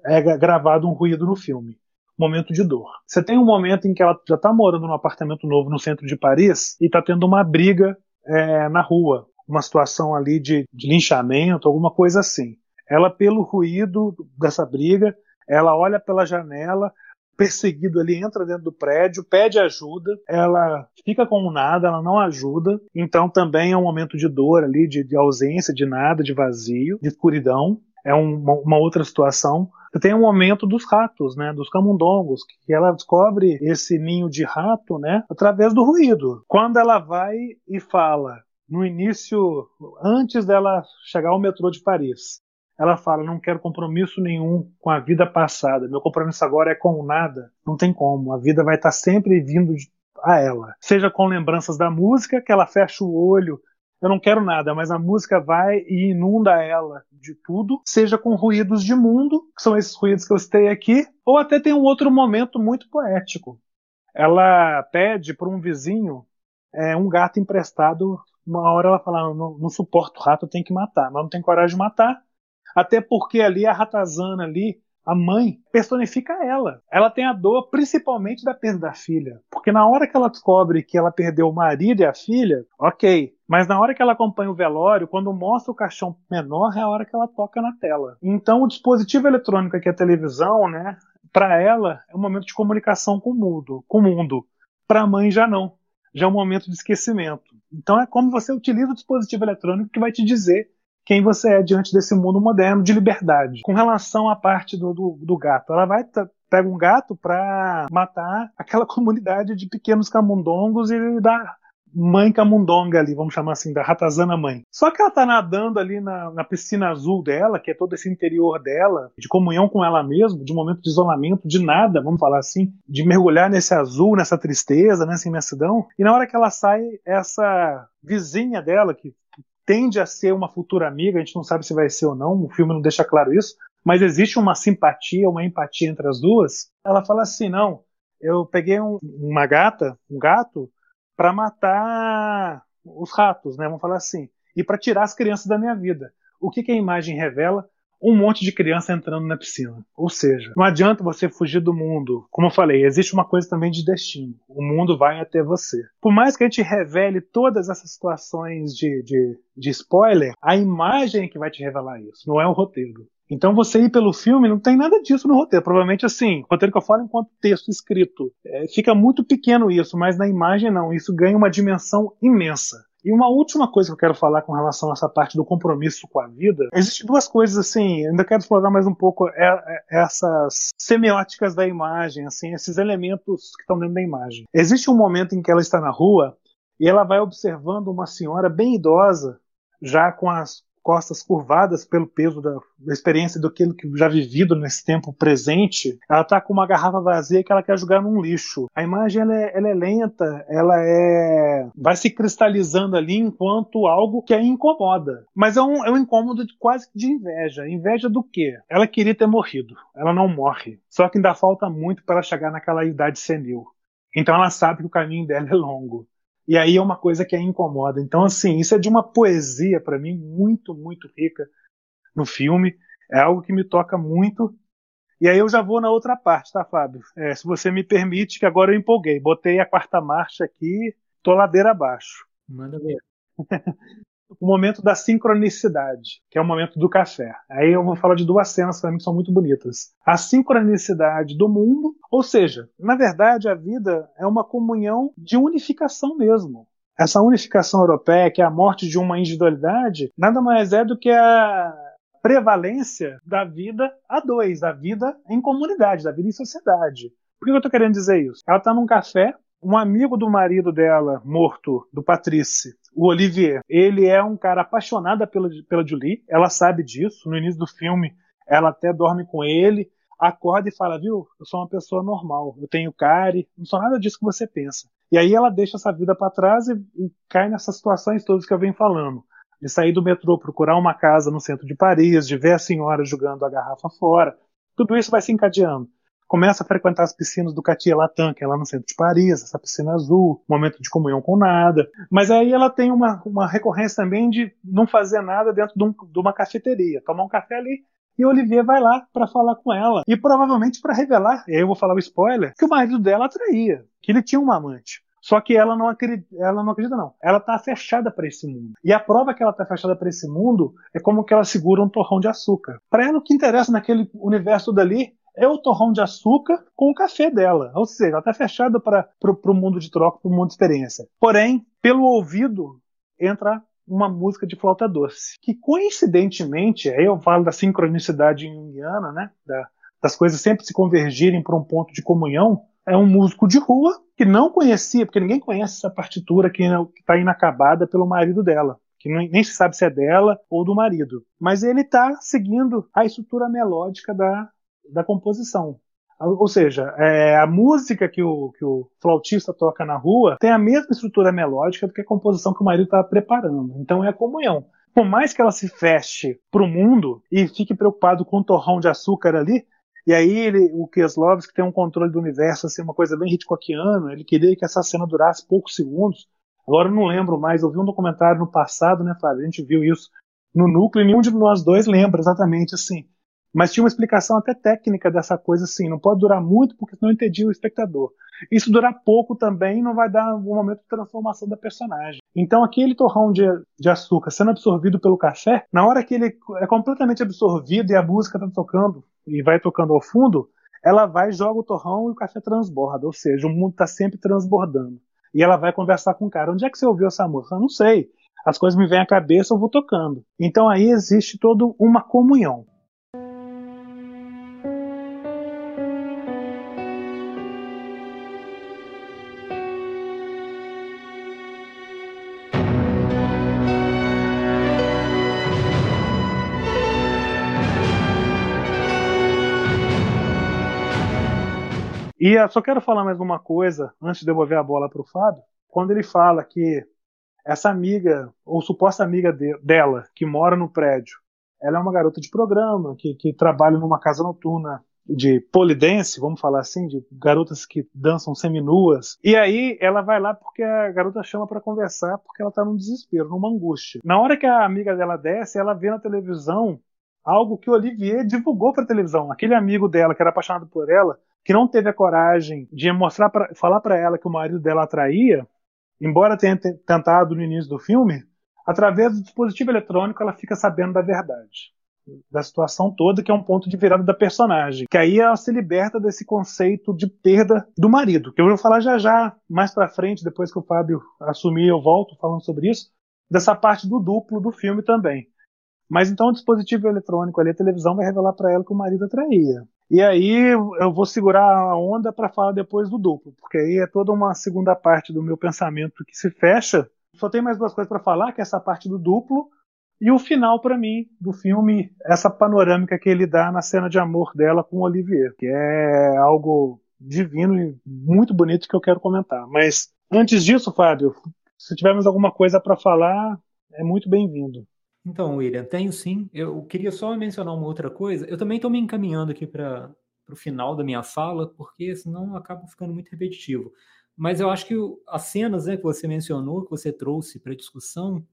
é gravado um ruído no filme. Momento de dor. Você tem um momento em que ela já está morando num apartamento novo no centro de Paris e está tendo uma briga é, na rua. Uma situação ali de, de linchamento, alguma coisa assim. Ela, pelo ruído dessa briga, ela olha pela janela, perseguido ali, entra dentro do prédio, pede ajuda, ela fica com nada, ela não ajuda, então também é um momento de dor ali, de, de ausência, de nada, de vazio, de escuridão. É uma, uma outra situação. Tem o um momento dos ratos, né, dos camundongos, que ela descobre esse ninho de rato, né, através do ruído. Quando ela vai e fala, no início, antes dela chegar ao metrô de Paris, ela fala: não quero compromisso nenhum com a vida passada. Meu compromisso agora é com nada. Não tem como. A vida vai estar sempre vindo a ela. Seja com lembranças da música, que ela fecha o olho. Eu não quero nada, mas a música vai e inunda ela de tudo, seja com ruídos de mundo, que são esses ruídos que eu citei aqui, ou até tem um outro momento muito poético. Ela pede para um vizinho é, um gato emprestado. Uma hora ela fala: não, não suporto rato, eu tenho que matar, mas não tem coragem de matar. Até porque ali a Ratazana ali, a mãe, personifica ela. Ela tem a dor principalmente da perda da filha. Porque na hora que ela descobre que ela perdeu o marido e a filha, ok. Mas na hora que ela acompanha o velório, quando mostra o caixão menor, é a hora que ela toca na tela. Então o dispositivo eletrônico que a televisão, né? Para ela é um momento de comunicação com o mundo. Com o mundo. Para a mãe já não. Já é um momento de esquecimento. Então é como você utiliza o dispositivo eletrônico que vai te dizer quem você é diante desse mundo moderno de liberdade. Com relação à parte do, do, do gato, ela vai pega um gato para matar aquela comunidade de pequenos camundongos e dar mãe camundonga ali, vamos chamar assim, da ratazana mãe. Só que ela tá nadando ali na, na, piscina azul dela, que é todo esse interior dela, de comunhão com ela mesma, de momento de isolamento, de nada, vamos falar assim, de mergulhar nesse azul, nessa tristeza, nessa imensidão. E na hora que ela sai, essa vizinha dela, que tende a ser uma futura amiga, a gente não sabe se vai ser ou não, o filme não deixa claro isso, mas existe uma simpatia, uma empatia entre as duas. Ela fala assim: não, eu peguei um, uma gata, um gato, para matar os ratos, né? Vamos falar assim, e para tirar as crianças da minha vida. O que, que a imagem revela? Um monte de criança entrando na piscina. Ou seja, não adianta você fugir do mundo. Como eu falei, existe uma coisa também de destino. O mundo vai até você. Por mais que a gente revele todas essas situações de, de, de spoiler, a imagem é que vai te revelar isso, não é o roteiro. Então você ir pelo filme não tem nada disso no roteiro. Provavelmente assim, roteiro que eu falo enquanto texto escrito. É, fica muito pequeno isso, mas na imagem não. Isso ganha uma dimensão imensa. E uma última coisa que eu quero falar com relação a essa parte do compromisso com a vida, existem duas coisas assim, ainda quero explorar mais um pouco é, é, essas semióticas da imagem, assim, esses elementos que estão dentro da imagem. Existe um momento em que ela está na rua e ela vai observando uma senhora bem idosa, já com as costas curvadas pelo peso da, experiência do que já vivido nesse tempo presente, ela está com uma garrafa vazia que ela quer jogar num lixo. A imagem ela é, ela é, lenta, ela é vai se cristalizando ali enquanto algo que a incomoda. Mas é um, é um incômodo de, quase de inveja. Inveja do quê? Ela queria ter morrido. Ela não morre. Só que ainda falta muito para chegar naquela idade senil. Então ela sabe que o caminho dela é longo. E aí é uma coisa que a incomoda. Então, assim, isso é de uma poesia para mim muito, muito rica no filme. É algo que me toca muito. E aí eu já vou na outra parte, tá, Fábio? É, se você me permite, que agora eu empolguei. Botei a quarta marcha aqui, tô ladeira abaixo. Manda ver. o momento da sincronicidade, que é o momento do café. Aí eu vou falar de duas cenas para mim que são muito bonitas. A sincronicidade do mundo, ou seja, na verdade a vida é uma comunhão de unificação mesmo. Essa unificação europeia, que é a morte de uma individualidade, nada mais é do que a prevalência da vida a dois, da vida em comunidade, da vida em sociedade. Por que eu estou querendo dizer isso? Ela está num café, um amigo do marido dela, morto, do Patrice, o Olivier, ele é um cara apaixonado pela, pela Julie, ela sabe disso. No início do filme, ela até dorme com ele, acorda e fala: Viu, eu sou uma pessoa normal, eu tenho care, não sou nada disso que você pensa. E aí ela deixa essa vida para trás e, e cai nessas situações todas que eu venho falando. De sair do metrô, procurar uma casa no centro de Paris, de ver a senhora jogando a garrafa fora. Tudo isso vai se encadeando começa a frequentar as piscinas do Catia Latam, que é lá no centro de Paris, essa piscina azul, momento de comunhão com nada. Mas aí ela tem uma, uma recorrência também de não fazer nada dentro de, um, de uma cafeteria, tomar um café ali e Olivier vai lá para falar com ela. E provavelmente para revelar, e aí eu vou falar o spoiler, que o marido dela atraía, que ele tinha uma amante. Só que ela não acredita, ela não acredita não. Ela tá fechada para esse mundo. E a prova que ela tá fechada para esse mundo é como que ela segura um torrão de açúcar. Para ela o que interessa naquele universo dali é o torrão de açúcar com o café dela. Ou seja, ela está fechada para o mundo de troca, para o mundo de experiência. Porém, pelo ouvido entra uma música de flauta doce, que coincidentemente, aí eu falo da sincronicidade junguiana, né, da, das coisas sempre se convergirem para um ponto de comunhão, é um músico de rua que não conhecia, porque ninguém conhece essa partitura que está inacabada pelo marido dela que nem se sabe se é dela ou do marido. Mas ele está seguindo a estrutura melódica da, da composição. Ou seja, é, a música que o, que o flautista toca na rua tem a mesma estrutura melódica do que a composição que o marido está preparando. Então é a comunhão. Por mais que ela se feche para o mundo e fique preocupado com o torrão de açúcar ali, e aí ele, o Kieslowski tem um controle do universo, assim, uma coisa bem Hitchcockiana, ele queria que essa cena durasse poucos segundos. Agora eu não lembro mais, eu vi um documentário no passado, né, Flávio? A gente viu isso no núcleo e nenhum de nós dois lembra exatamente assim. Mas tinha uma explicação até técnica dessa coisa assim, não pode durar muito porque senão entedia o espectador. Isso durar pouco também não vai dar um momento de transformação da personagem. Então aquele torrão de, de açúcar sendo absorvido pelo café, na hora que ele é completamente absorvido e a música está tocando e vai tocando ao fundo, ela vai, joga o torrão e o café transborda, ou seja, o mundo está sempre transbordando. E ela vai conversar com o cara, onde é que você ouviu essa música? Eu não sei. As coisas me vêm à cabeça, eu vou tocando. Então aí existe toda uma comunhão. E uh, só quero falar mais uma coisa antes de devolver a bola para o Fábio. Quando ele fala que essa amiga, ou suposta amiga de, dela, que mora no prédio, ela é uma garota de programa, que, que trabalha numa casa noturna de polidense, vamos falar assim, de garotas que dançam seminuas. E aí ela vai lá porque a garota chama para conversar porque ela tá num desespero, numa angústia. Na hora que a amiga dela desce, ela vê na televisão algo que Olivier divulgou para televisão. Aquele amigo dela que era apaixonado por ela, que não teve a coragem de mostrar pra, falar para ela que o marido dela atraía, embora tenha tentado no início do filme, através do dispositivo eletrônico ela fica sabendo da verdade da situação toda, que é um ponto de virada da personagem. Que aí ela se liberta desse conceito de perda do marido, que eu vou falar já já, mais pra frente, depois que o Fábio assumir, eu volto falando sobre isso, dessa parte do duplo do filme também. Mas então o dispositivo eletrônico ali, a televisão, vai revelar para ela que o marido atraía. E aí eu vou segurar a onda para falar depois do duplo, porque aí é toda uma segunda parte do meu pensamento que se fecha. Só tem mais duas coisas para falar, que é essa parte do duplo, e o final, para mim, do filme, essa panorâmica que ele dá na cena de amor dela com o Olivier, que é algo divino e muito bonito que eu quero comentar. Mas antes disso, Fábio, se tivermos alguma coisa para falar, é muito bem-vindo. Então, William, tenho sim. Eu queria só mencionar uma outra coisa. Eu também estou me encaminhando aqui para o final da minha fala, porque senão acaba ficando muito repetitivo. Mas eu acho que as cenas né, que você mencionou, que você trouxe para discussão,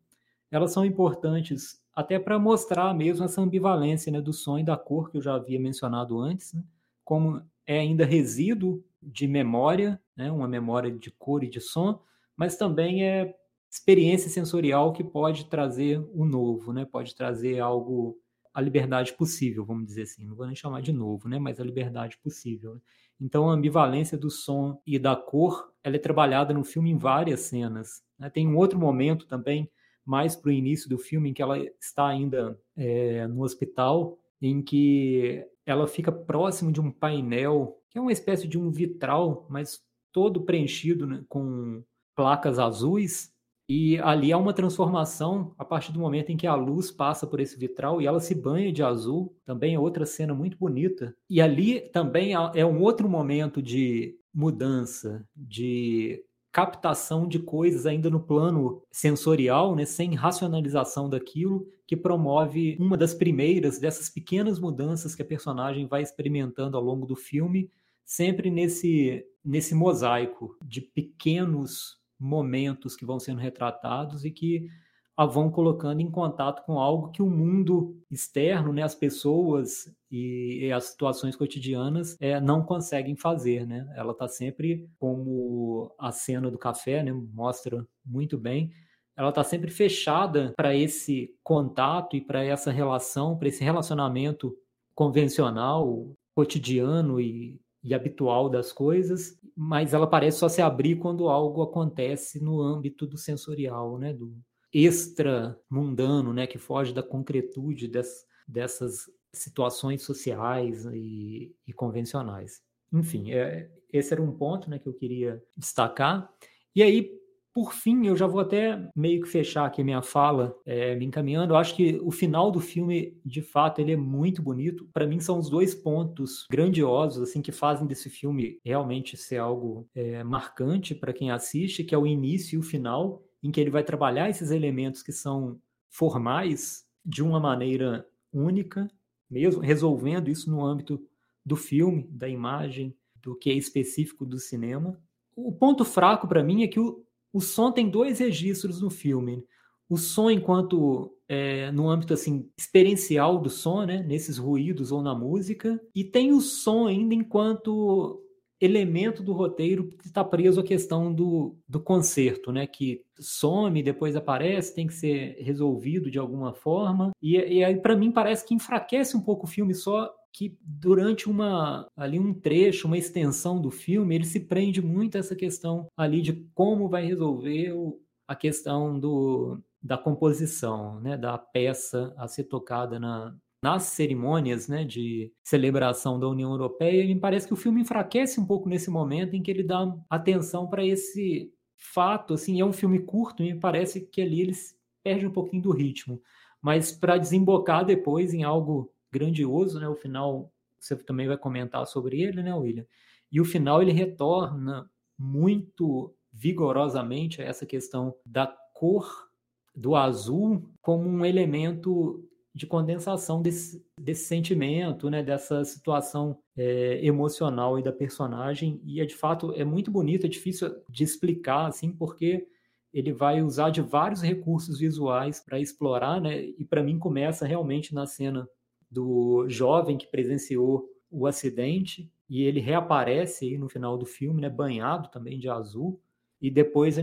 elas são importantes até para mostrar mesmo essa ambivalência né, do som e da cor que eu já havia mencionado antes, né, como é ainda resíduo de memória, né, uma memória de cor e de som, mas também é experiência sensorial que pode trazer o novo, né, pode trazer algo a liberdade possível, vamos dizer assim, não vou nem chamar de novo, né, mas a liberdade possível. Então a ambivalência do som e da cor, ela é trabalhada no filme em várias cenas. Né? Tem um outro momento também mais para o início do filme, em que ela está ainda é, no hospital, em que ela fica próximo de um painel, que é uma espécie de um vitral, mas todo preenchido né, com placas azuis. E ali há uma transformação a partir do momento em que a luz passa por esse vitral e ela se banha de azul. Também é outra cena muito bonita. E ali também é um outro momento de mudança, de captação de coisas ainda no plano sensorial, né, sem racionalização daquilo, que promove uma das primeiras dessas pequenas mudanças que a personagem vai experimentando ao longo do filme, sempre nesse nesse mosaico de pequenos momentos que vão sendo retratados e que a vão colocando em contato com algo que o mundo externo, né, as pessoas e, e as situações cotidianas é, não conseguem fazer, né? Ela está sempre, como a cena do café, né, mostra muito bem, ela está sempre fechada para esse contato e para essa relação, para esse relacionamento convencional, cotidiano e, e habitual das coisas, mas ela parece só se abrir quando algo acontece no âmbito do sensorial, né, do, extra mundano, né, que foge da concretude des, dessas situações sociais e, e convencionais. Enfim, é, esse era um ponto né, que eu queria destacar. E aí, por fim, eu já vou até meio que fechar aqui minha fala, é, me encaminhando. Eu acho que o final do filme, de fato, ele é muito bonito. Para mim, são os dois pontos grandiosos assim que fazem desse filme realmente ser algo é, marcante para quem assiste, que é o início e o final em que ele vai trabalhar esses elementos que são formais de uma maneira única, mesmo resolvendo isso no âmbito do filme, da imagem, do que é específico do cinema. O ponto fraco para mim é que o, o som tem dois registros no filme. O som enquanto é, no âmbito assim experiencial do som, né, nesses ruídos ou na música, e tem o som ainda enquanto elemento do roteiro que está preso à questão do, do concerto, né? Que some, depois aparece, tem que ser resolvido de alguma forma. E, e aí, para mim, parece que enfraquece um pouco o filme só que durante uma ali um trecho, uma extensão do filme, ele se prende muito a essa questão ali de como vai resolver o, a questão do, da composição, né, da peça a ser tocada na, nas cerimônias né, de celebração da União Europeia, me parece que o filme enfraquece um pouco nesse momento em que ele dá atenção para esse fato. Assim, é um filme curto, me parece que ali eles perde um pouquinho do ritmo, mas para desembocar depois em algo grandioso, né? O final você também vai comentar sobre ele, né, William? E o final ele retorna muito vigorosamente a essa questão da cor do azul como um elemento de condensação desse, desse sentimento, né, dessa situação é, emocional e da personagem. E é de fato é muito bonito, é difícil de explicar, assim, porque ele vai usar de vários recursos visuais para explorar, né? E para mim começa realmente na cena do jovem que presenciou o acidente e ele reaparece aí no final do filme, né, banhado também de azul. E depois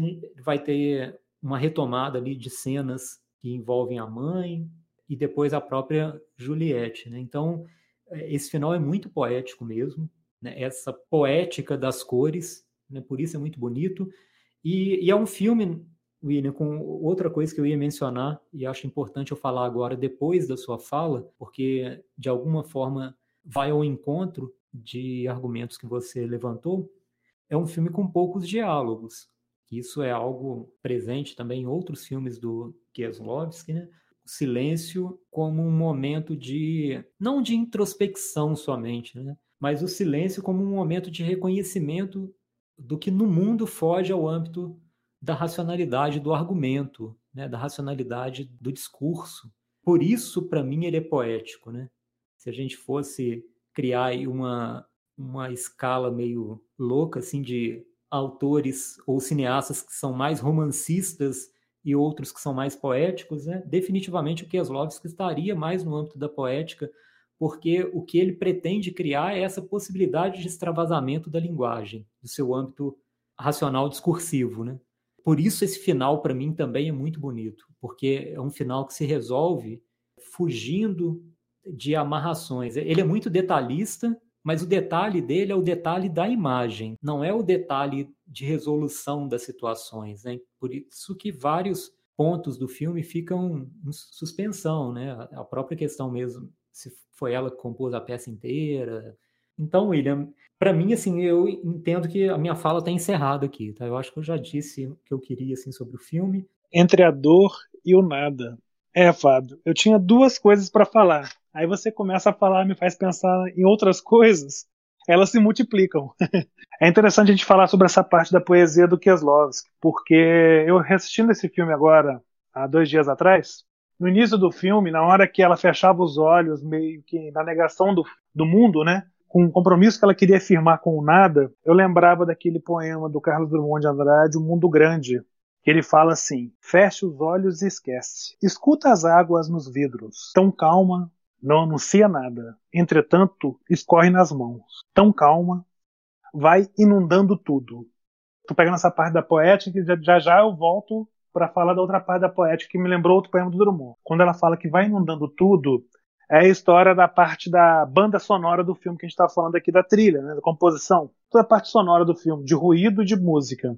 vai ter uma retomada ali de cenas que envolvem a mãe e depois a própria Juliette, né? Então, é, esse final é muito poético mesmo, né? Essa poética das cores, né? Por isso é muito bonito. E, e é um filme, William, com outra coisa que eu ia mencionar e acho importante eu falar agora depois da sua fala, porque de alguma forma vai ao encontro de argumentos que você levantou. É um filme com poucos diálogos. Isso é algo presente também em outros filmes do Kieslowski, né? O silêncio como um momento de não de introspecção somente, né? Mas o silêncio como um momento de reconhecimento do que no mundo foge ao âmbito da racionalidade do argumento, né? Da racionalidade do discurso. Por isso, para mim, ele é poético, né? Se a gente fosse criar uma uma escala meio louca assim de autores ou cineastas que são mais romancistas e outros que são mais poéticos, né? definitivamente o Kieslowski estaria mais no âmbito da poética, porque o que ele pretende criar é essa possibilidade de extravasamento da linguagem, do seu âmbito racional discursivo. Né? Por isso esse final, para mim, também é muito bonito, porque é um final que se resolve fugindo de amarrações. Ele é muito detalhista, mas o detalhe dele é o detalhe da imagem, não é o detalhe de resolução das situações. Né? Por isso que vários pontos do filme ficam em suspensão, né? A própria questão mesmo, se foi ela que compôs a peça inteira. Então, William, para mim, assim, eu entendo que a minha fala está encerrada aqui, tá? Eu acho que eu já disse o que eu queria, assim, sobre o filme. Entre a dor e o nada. É, Fábio, eu tinha duas coisas para falar. Aí você começa a falar, me faz pensar em outras coisas, elas se multiplicam. é interessante a gente falar sobre essa parte da poesia do Kieslowski, porque eu assistindo esse filme agora, há dois dias atrás, no início do filme, na hora que ela fechava os olhos, meio que na negação do, do mundo, né? Com um compromisso que ela queria firmar com o nada, eu lembrava daquele poema do Carlos Drummond de Andrade, O Mundo Grande, que ele fala assim: feche os olhos e esquece. Escuta as águas nos vidros, tão calma, não anuncia nada. Entretanto, escorre nas mãos. Tão calma, vai inundando tudo. Tô pegando essa parte da poética e já já eu volto para falar da outra parte da poética que me lembrou outro poema do Drummond. Quando ela fala que vai inundando tudo, é a história da parte da banda sonora do filme que a gente está falando aqui da trilha, né, da composição, toda a parte sonora do filme, de ruído e de música.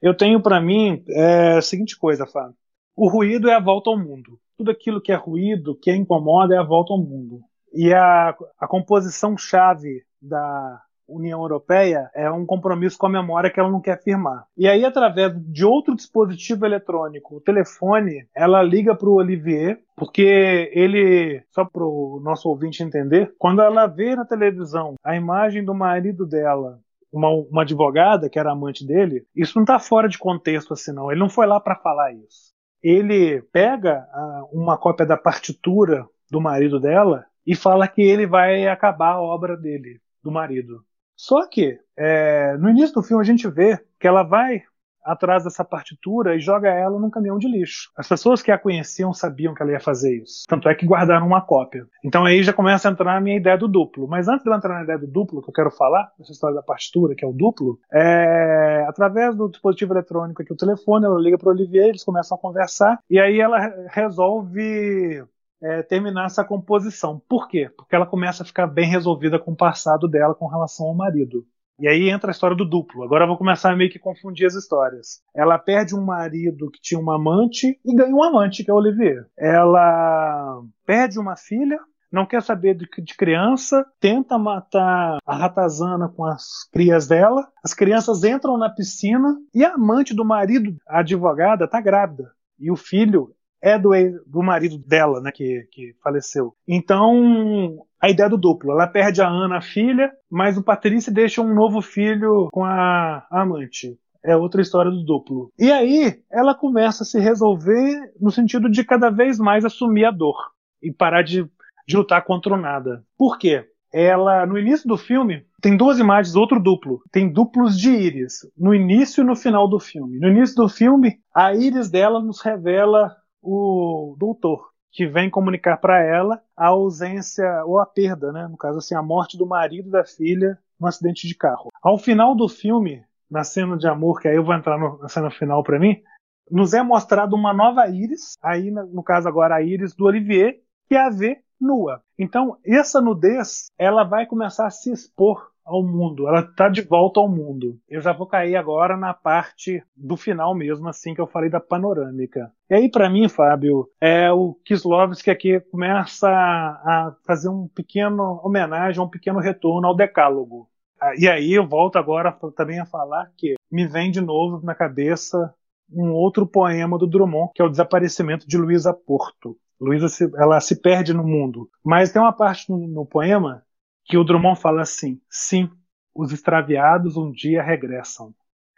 Eu tenho para mim é, a seguinte coisa, Fábio. O ruído é a volta ao mundo tudo aquilo que é ruído, que incomoda, é a volta ao mundo. E a, a composição chave da União Europeia é um compromisso com a memória que ela não quer firmar. E aí, através de outro dispositivo eletrônico, o telefone, ela liga para o Olivier, porque ele, só para o nosso ouvinte entender, quando ela vê na televisão a imagem do marido dela uma, uma, advogada que era amante dele, isso não está fora de contexto assim, não. Ele não foi lá para falar isso ele pega a, uma cópia da partitura do marido dela e fala que ele vai acabar a obra dele, do marido. Só que é, no início do filme a gente vê que ela vai atrás dessa partitura e joga ela num caminhão de lixo. As pessoas que a conheciam sabiam que ela ia fazer isso. Tanto é que guardaram uma cópia. Então aí já começa a entrar a minha ideia do duplo. Mas antes de eu entrar na ideia do duplo, que eu quero falar, essa história da partitura, que é o duplo, é... através do dispositivo eletrônico aqui, o telefone, ela liga para o Olivier, eles começam a conversar, e aí ela resolve é, terminar essa composição. Por quê? Porque ela começa a ficar bem resolvida com o passado dela com relação ao marido. E aí entra a história do duplo. Agora eu vou começar a meio que confundir as histórias. Ela perde um marido que tinha uma amante e ganha um amante, que é o Olivier. Ela perde uma filha, não quer saber de, criança, tenta matar a ratazana com as crias dela. As crianças entram na piscina e a amante do marido, a advogada, tá grávida. E o filho é do, do marido dela, né, que, que faleceu. Então, a ideia do duplo, ela perde a Ana, a filha, mas o Patrícia deixa um novo filho com a, a amante. É outra história do duplo. E aí, ela começa a se resolver no sentido de cada vez mais assumir a dor e parar de, de lutar contra o nada. Por quê? Ela, no início do filme, tem duas imagens, outro duplo. Tem duplos de íris, no início e no final do filme. No início do filme, a íris dela nos revela o doutor, que vem comunicar para ela a ausência ou a perda, né? No caso assim, a morte do marido da filha num acidente de carro. Ao final do filme, na cena de amor, que aí eu vou entrar no, na cena final para mim, nos é mostrado uma nova íris, aí no caso agora a íris do Olivier, que é a V nua. Então, essa nudez, ela vai começar a se expor ao mundo, ela está de volta ao mundo. Eu já vou cair agora na parte do final mesmo, assim que eu falei da panorâmica. E aí, para mim, Fábio, é o Kislovski aqui começa a fazer um pequeno homenagem, um pequeno retorno ao Decálogo. Ah, e aí eu volto agora também a falar que me vem de novo na cabeça um outro poema do Drummond, que é o Desaparecimento de Luísa Porto. Luísa ela se perde no mundo, mas tem uma parte no, no poema que o Drummond fala assim: sim, os extraviados um dia regressam.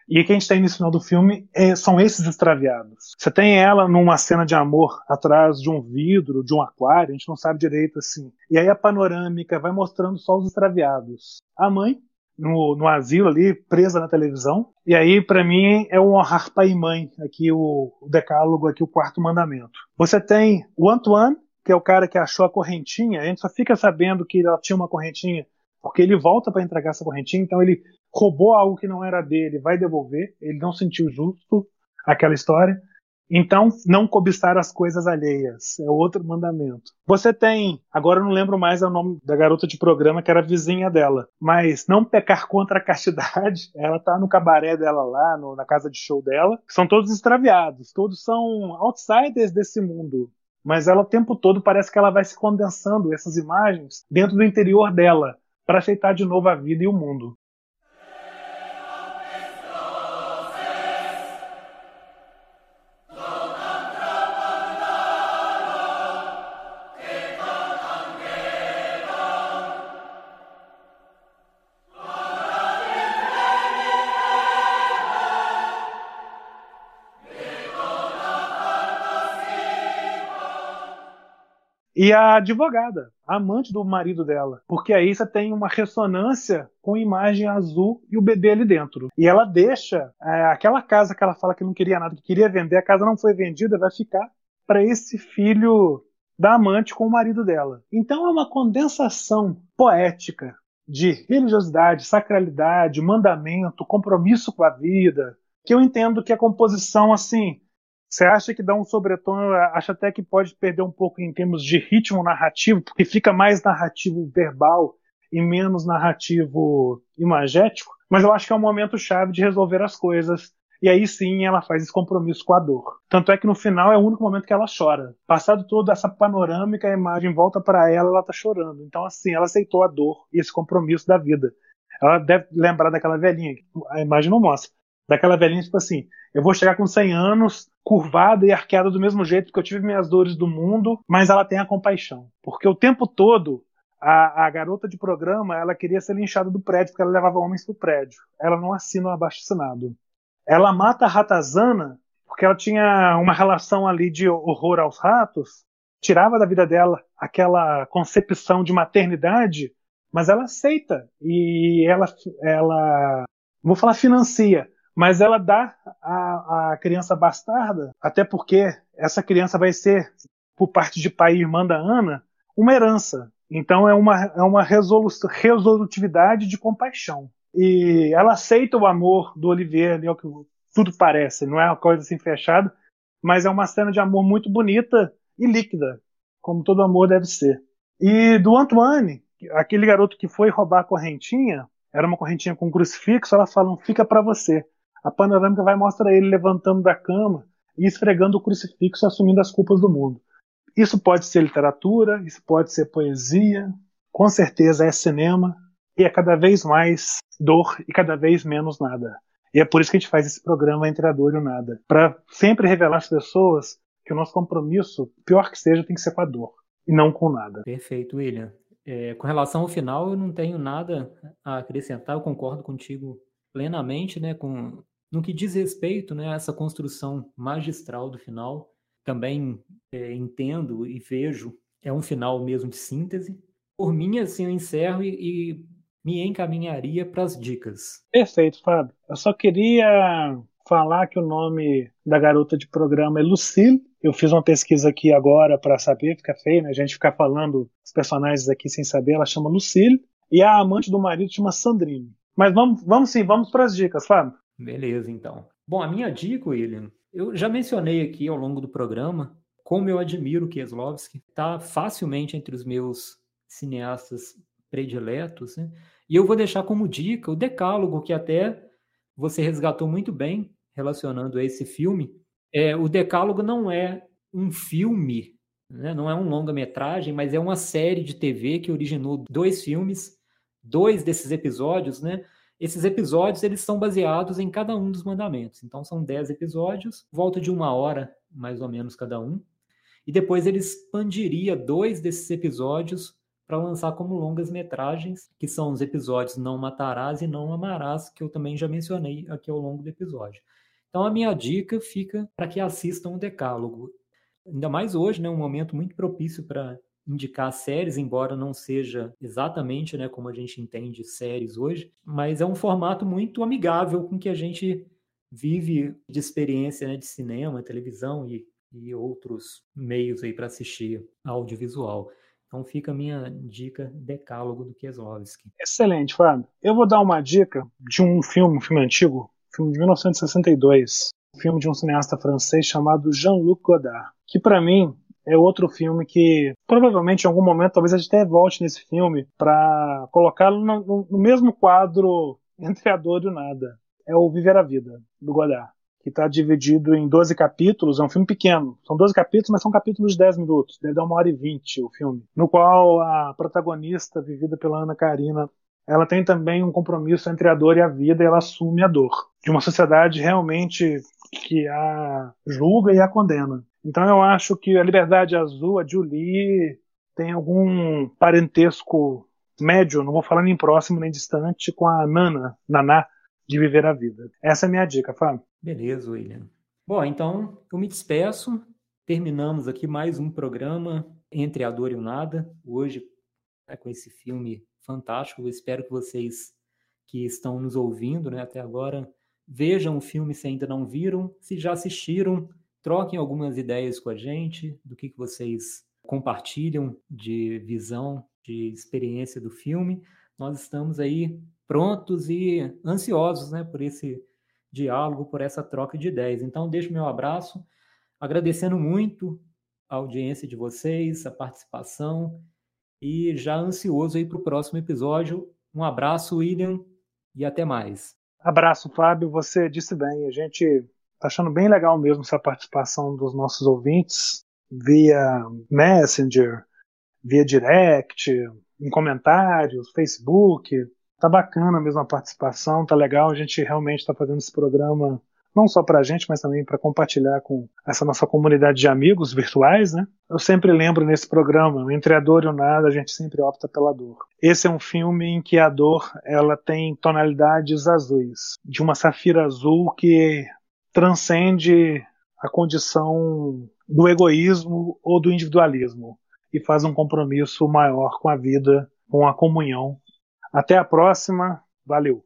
E quem está aí no final do filme é, são esses extraviados. Você tem ela numa cena de amor atrás de um vidro, de um aquário, a gente não sabe direito assim. E aí a panorâmica vai mostrando só os extraviados. A mãe, no, no asilo ali, presa na televisão. E aí, para mim, é um honrar pai e mãe, aqui o, o decálogo, aqui o quarto mandamento. Você tem o Antoine, que é o cara que achou a correntinha, a gente só fica sabendo que ela tinha uma correntinha porque ele volta para entregar essa correntinha, então ele roubou algo que não era dele, vai devolver, ele não sentiu justo aquela história. Então, não cobiçar as coisas alheias é outro mandamento. Você tem, agora eu não lembro mais o nome da garota de programa que era vizinha dela, mas não pecar contra a castidade. Ela tá no cabaré dela lá, no, na casa de show dela. São todos extraviados, todos são outsiders desse mundo. Mas ela o tempo todo parece que ela vai se condensando essas imagens dentro do interior dela para aceitar de novo a vida e o mundo. E a advogada, a amante do marido dela. Porque aí você tem uma ressonância com a imagem azul e o bebê ali dentro. E ela deixa é, aquela casa que ela fala que não queria nada, que queria vender, a casa não foi vendida, vai ficar para esse filho da amante com o marido dela. Então é uma condensação poética de religiosidade, sacralidade, mandamento, compromisso com a vida, que eu entendo que a composição assim você acha que dá um sobretom, acha até que pode perder um pouco em termos de ritmo narrativo, porque fica mais narrativo verbal e menos narrativo imagético, mas eu acho que é um momento chave de resolver as coisas. E aí sim ela faz esse compromisso com a dor. Tanto é que no final é o único momento que ela chora. Passado toda essa panorâmica, a imagem volta para ela, ela tá chorando. Então assim, ela aceitou a dor e esse compromisso da vida. Ela deve lembrar daquela velhinha, que a imagem não mostra. Daquela velhinha, tipo assim, eu vou chegar com 100 anos, curvada e arqueada do mesmo jeito que eu tive minhas dores do mundo, mas ela tem a compaixão. Porque o tempo todo, a, a garota de programa, ela queria ser linchada do prédio, porque ela levava homens pro prédio. Ela não assina o abaixo assinado. Ela mata a ratazana, porque ela tinha uma relação ali de horror aos ratos, tirava da vida dela aquela concepção de maternidade, mas ela aceita e ela, ela, vou falar financia, mas ela dá à, criança bastarda, até porque essa criança vai ser, por parte de pai e irmã da Ana, uma herança. Então é uma, é uma resolu resolutividade de compaixão. E ela aceita o amor do Olivier, ali, é o que tudo parece, não é uma coisa assim fechada, mas é uma cena de amor muito bonita e líquida, como todo amor deve ser. E do Antoine, aquele garoto que foi roubar a correntinha, era uma correntinha com crucifixo, ela fala, fica para você a panorâmica vai mostrar ele levantando da cama e esfregando o crucifixo assumindo as culpas do mundo. Isso pode ser literatura, isso pode ser poesia, com certeza é cinema, e é cada vez mais dor e cada vez menos nada. E é por isso que a gente faz esse programa Entre a Dor e o Nada, para sempre revelar às pessoas que o nosso compromisso, pior que seja, tem que ser com a dor e não com nada. Perfeito, William. É, com relação ao final, eu não tenho nada a acrescentar, eu concordo contigo plenamente, né, com no que diz respeito né, a essa construção magistral do final. Também é, entendo e vejo, é um final mesmo de síntese. Por mim, assim, eu encerro e, e me encaminharia para as dicas. Perfeito, Fábio. Eu só queria falar que o nome da garota de programa é Lucille. Eu fiz uma pesquisa aqui agora para saber, fica feio, né? A gente ficar falando os personagens aqui sem saber. Ela chama Lucille. E a amante do marido chama Sandrine. Mas vamos, vamos sim, vamos para as dicas, Fábio. Beleza, então. Bom, a minha dica, William, eu já mencionei aqui ao longo do programa como eu admiro Kieslowski. Está facilmente entre os meus cineastas prediletos. Né? E eu vou deixar como dica o Decálogo, que até você resgatou muito bem, relacionando a esse filme. É, o Decálogo não é um filme, né? não é um longa-metragem, mas é uma série de TV que originou dois filmes, dois desses episódios, né? Esses episódios eles são baseados em cada um dos mandamentos. Então são dez episódios, volta de uma hora mais ou menos cada um. E depois ele expandiria dois desses episódios para lançar como longas metragens, que são os episódios Não Matarás e Não Amarás, que eu também já mencionei aqui ao longo do episódio. Então a minha dica fica para que assistam o Decálogo. Ainda mais hoje, né, um momento muito propício para indicar séries, embora não seja exatamente né, como a gente entende séries hoje, mas é um formato muito amigável com que a gente vive de experiência né, de cinema, televisão e, e outros meios aí para assistir audiovisual. Então fica a minha dica decálogo do Kieslowski. Excelente, Fábio. Eu vou dar uma dica de um filme, um filme antigo, filme de 1962, um filme de um cineasta francês chamado Jean-Luc Godard, que para mim é outro filme que provavelmente em algum momento talvez a gente até volte nesse filme para colocá-lo no, no, mesmo quadro entre a dor e o nada. É o Viver a Vida, do Godard, que está dividido em 12 capítulos, é um filme pequeno. São 12 capítulos, mas são capítulos de 10 minutos, deve dar uma hora e 20 o filme. No qual a protagonista, vivida pela Ana Karina, ela tem também um compromisso entre a dor e a vida e ela assume a dor. De uma sociedade realmente que a julga e a condena. Então eu acho que a Liberdade Azul, a Julie, tem algum parentesco médio, não vou falar nem próximo nem distante, com a Nana, Naná, de Viver a Vida. Essa é a minha dica, Fábio. Beleza, William. Bom, então eu me despeço. Terminamos aqui mais um programa Entre a Dor e o Nada. Hoje, é com esse filme fantástico. Eu espero que vocês que estão nos ouvindo né, até agora vejam o filme se ainda não viram. Se já assistiram, Troquem algumas ideias com a gente do que, que vocês compartilham de visão, de experiência do filme. Nós estamos aí prontos e ansiosos né, por esse diálogo, por essa troca de ideias. Então, deixo meu abraço, agradecendo muito a audiência de vocês, a participação e já ansioso aí para o próximo episódio. Um abraço, William, e até mais. Abraço, Fábio. Você disse bem. A gente Tá achando bem legal mesmo essa participação dos nossos ouvintes via Messenger, via direct, em comentários, Facebook. Tá bacana mesmo a participação, tá legal. A gente realmente está fazendo esse programa não só para a gente, mas também para compartilhar com essa nossa comunidade de amigos virtuais, né? Eu sempre lembro nesse programa, entre a dor e o nada, a gente sempre opta pela dor. Esse é um filme em que a dor ela tem tonalidades azuis, de uma safira azul que transcende a condição do egoísmo ou do individualismo e faz um compromisso maior com a vida, com a comunhão. Até a próxima. Valeu!